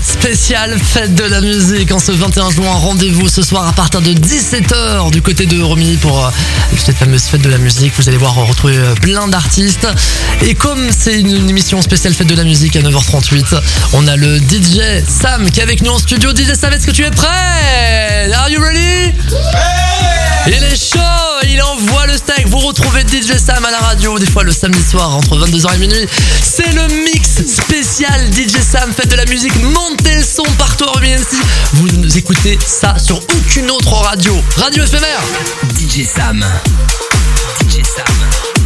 spécial fête de la musique en ce 21 juin. Rendez-vous ce soir à partir de 17h du côté de Romy pour euh, cette fameuse fête de la musique. Vous allez voir retrouver euh, plein d'artistes. Et comme c'est une émission spéciale fête de la musique à 9h38, on a le DJ Sam qui est avec nous en studio. DJ Sam, est-ce que tu es prêt? Are you ready? Il est chaud, il envoie le steak. Vous retrouvez DJ Sam à la radio, des fois le samedi soir entre 22h et minuit. C'est le mix spécial DJ Sam, fête de la musique. Montez le son partout à si Vous nous écoutez ça sur aucune autre radio. Radio éphémère. DJ Sam. DJ Sam.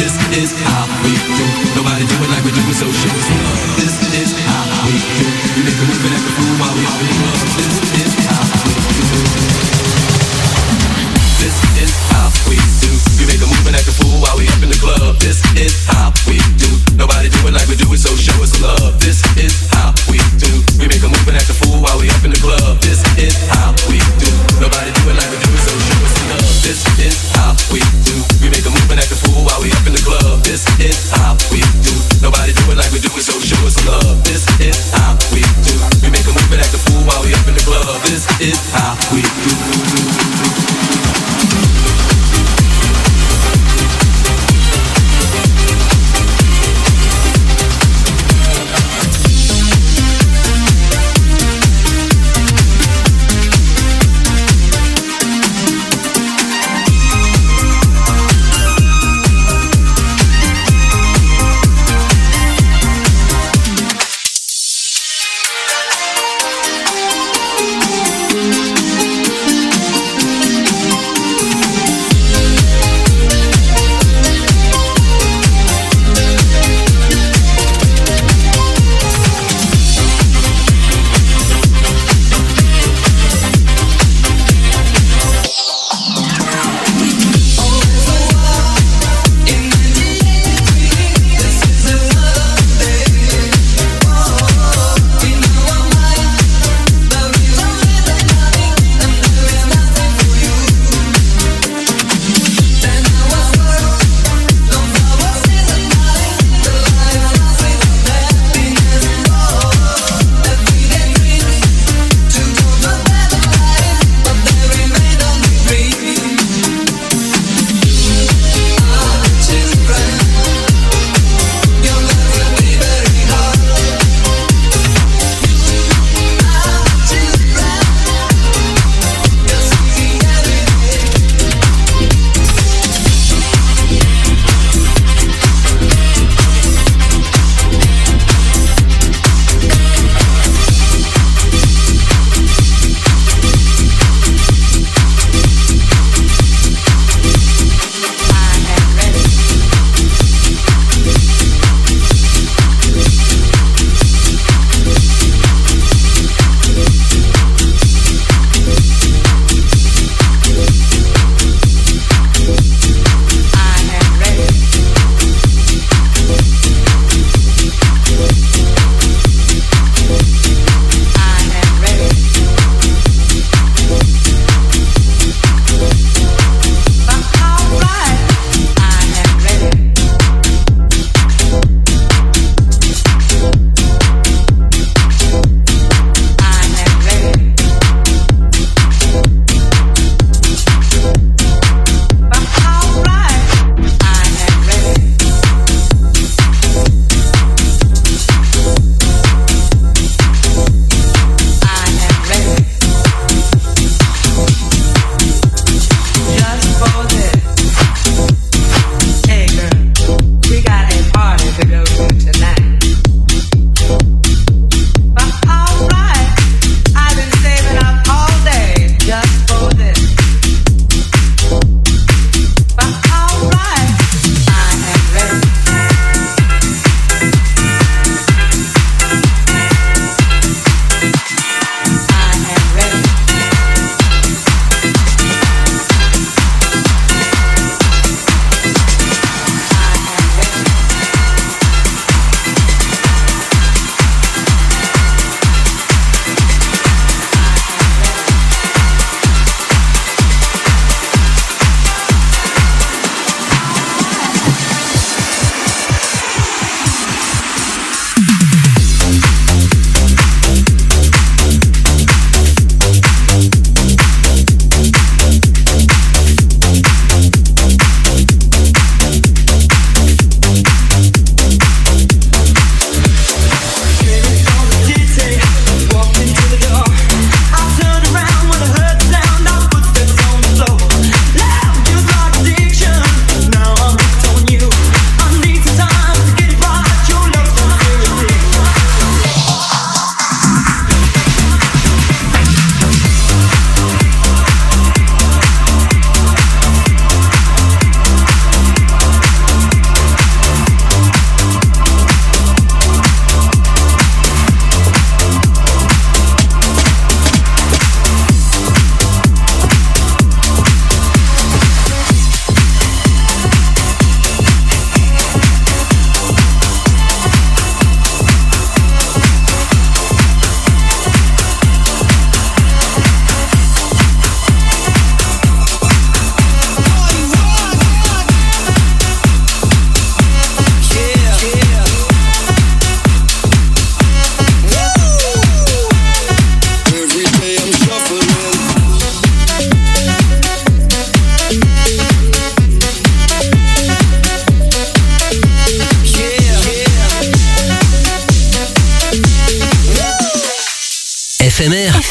This is how we do. Nobody do it like we do it, so show us love. This is how we do. We make a move and act a fool while we up in club. This is how we do. This is how we do. We make a move and act a fool while we up in the club. This is how we do. Nobody do it like we do it, so show us love. This is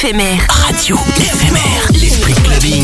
éphémère. Radio éphémère. L'esprit clubbing.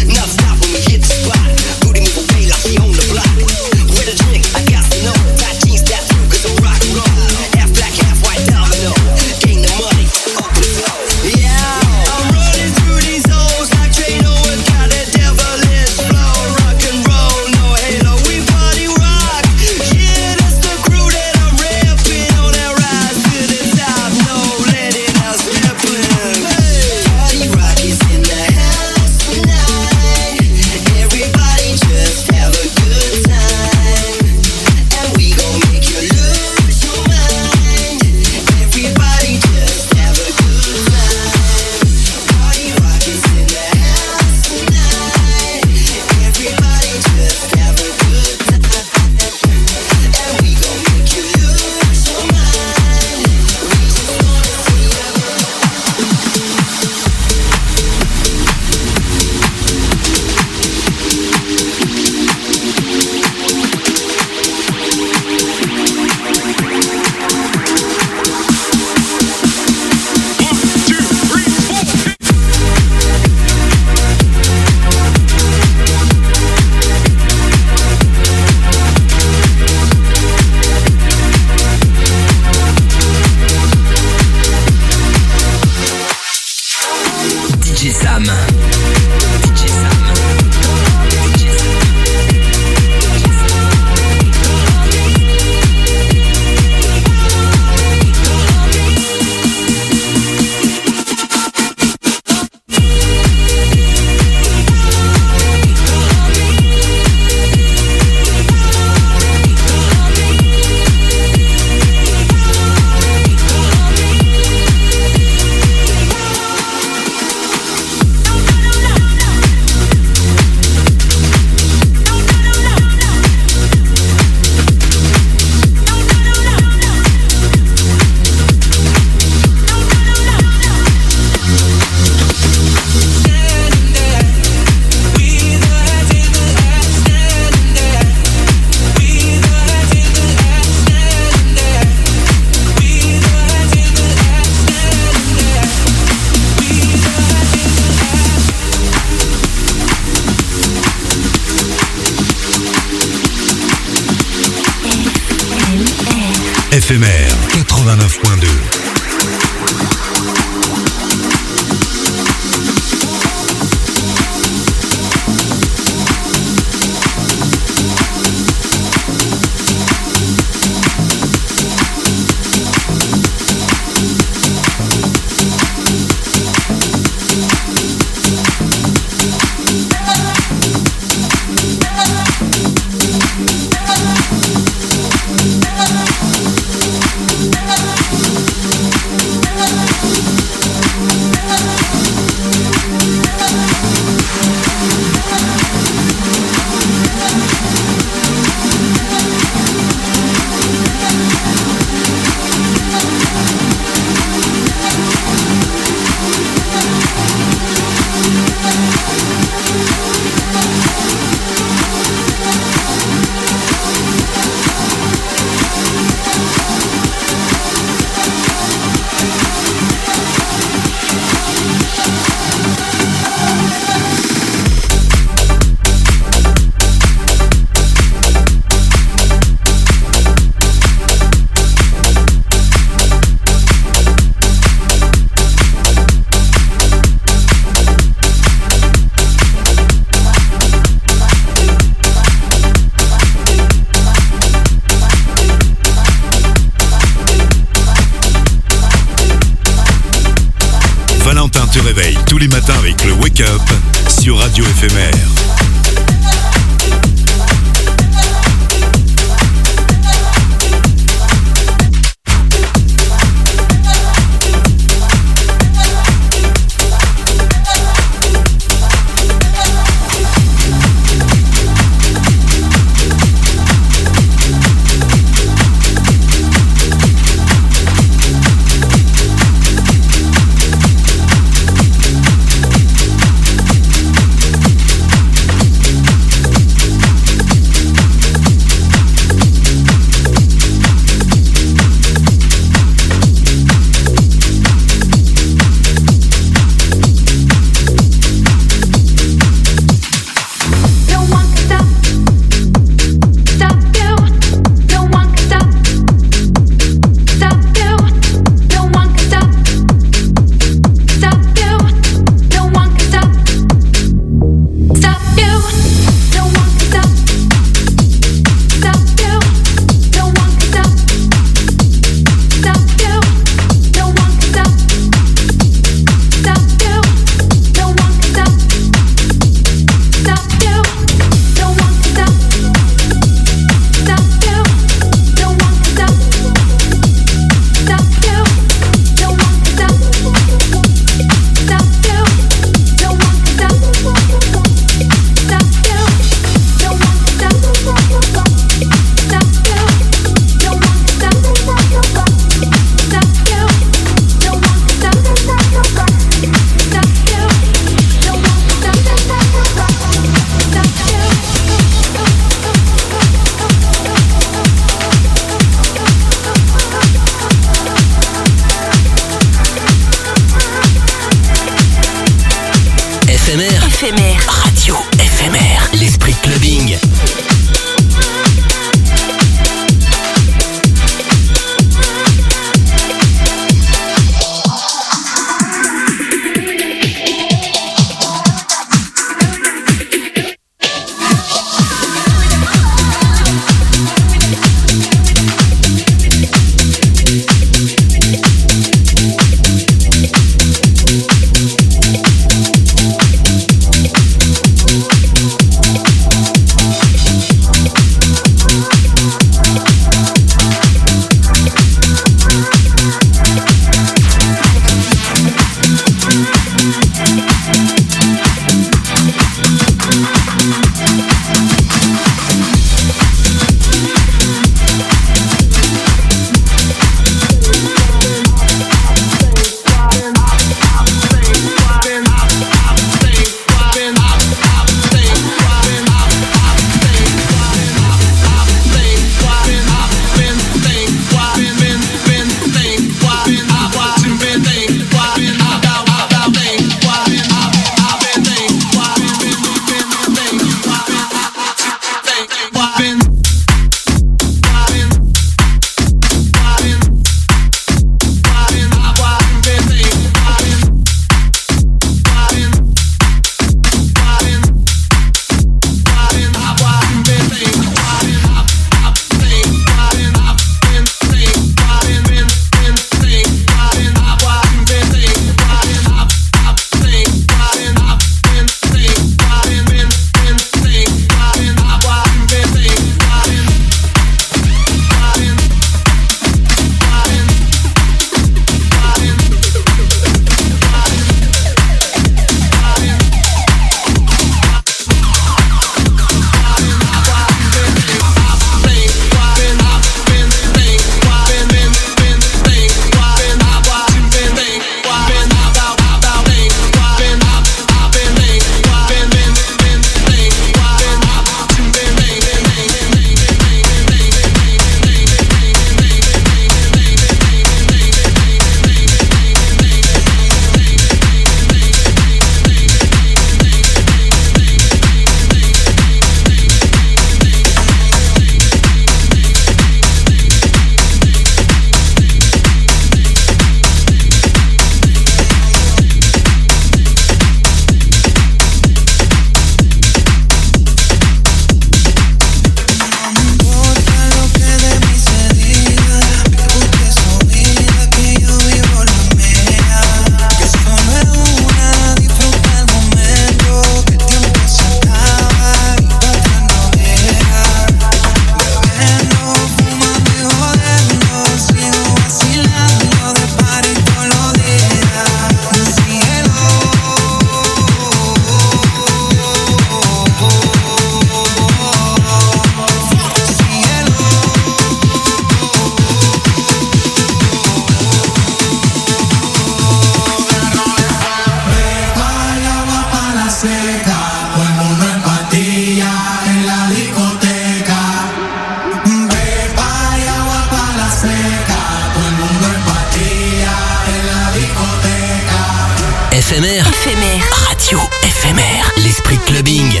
Éphémère. Éphémère. Radio éphémère. L'esprit clubbing.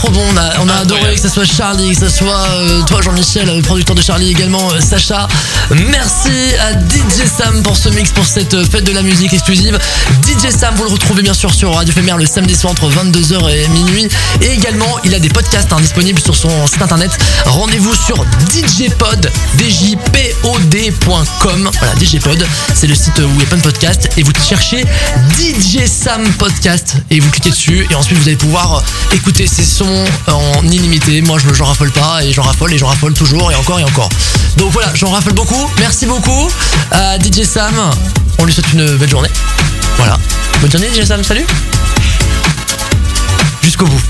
Trop bon, on a, on a adoré que ce soit Charlie, que ce soit euh, toi Jean-Michel, le producteur de Charlie également, euh, Sacha. Merci à DJ Sam pour ce mix, pour cette euh, fête de la musique exclusive. DJ Sam, vous le retrouvez bien sûr sur Radio Fémère le samedi soir entre 22h et minuit. Et également, il a des podcasts hein, disponibles sur son site internet. Rendez-vous sur djpod, djpod.com. Voilà, djpod, c'est le site où plein de podcasts. Et vous cherchez DJ Sam Podcast et vous cliquez dessus. Et ensuite, vous allez pouvoir euh, écouter ses sons en illimité. Moi, je j'en raffole pas et j'en raffole et j'en raffole toujours et encore et encore. Donc voilà, j'en raffole beaucoup. Merci beaucoup à DJ Sam. On lui souhaite une belle journée. Voilà. Bonne journée, DJ Sam. Salut. Jusqu'au bout.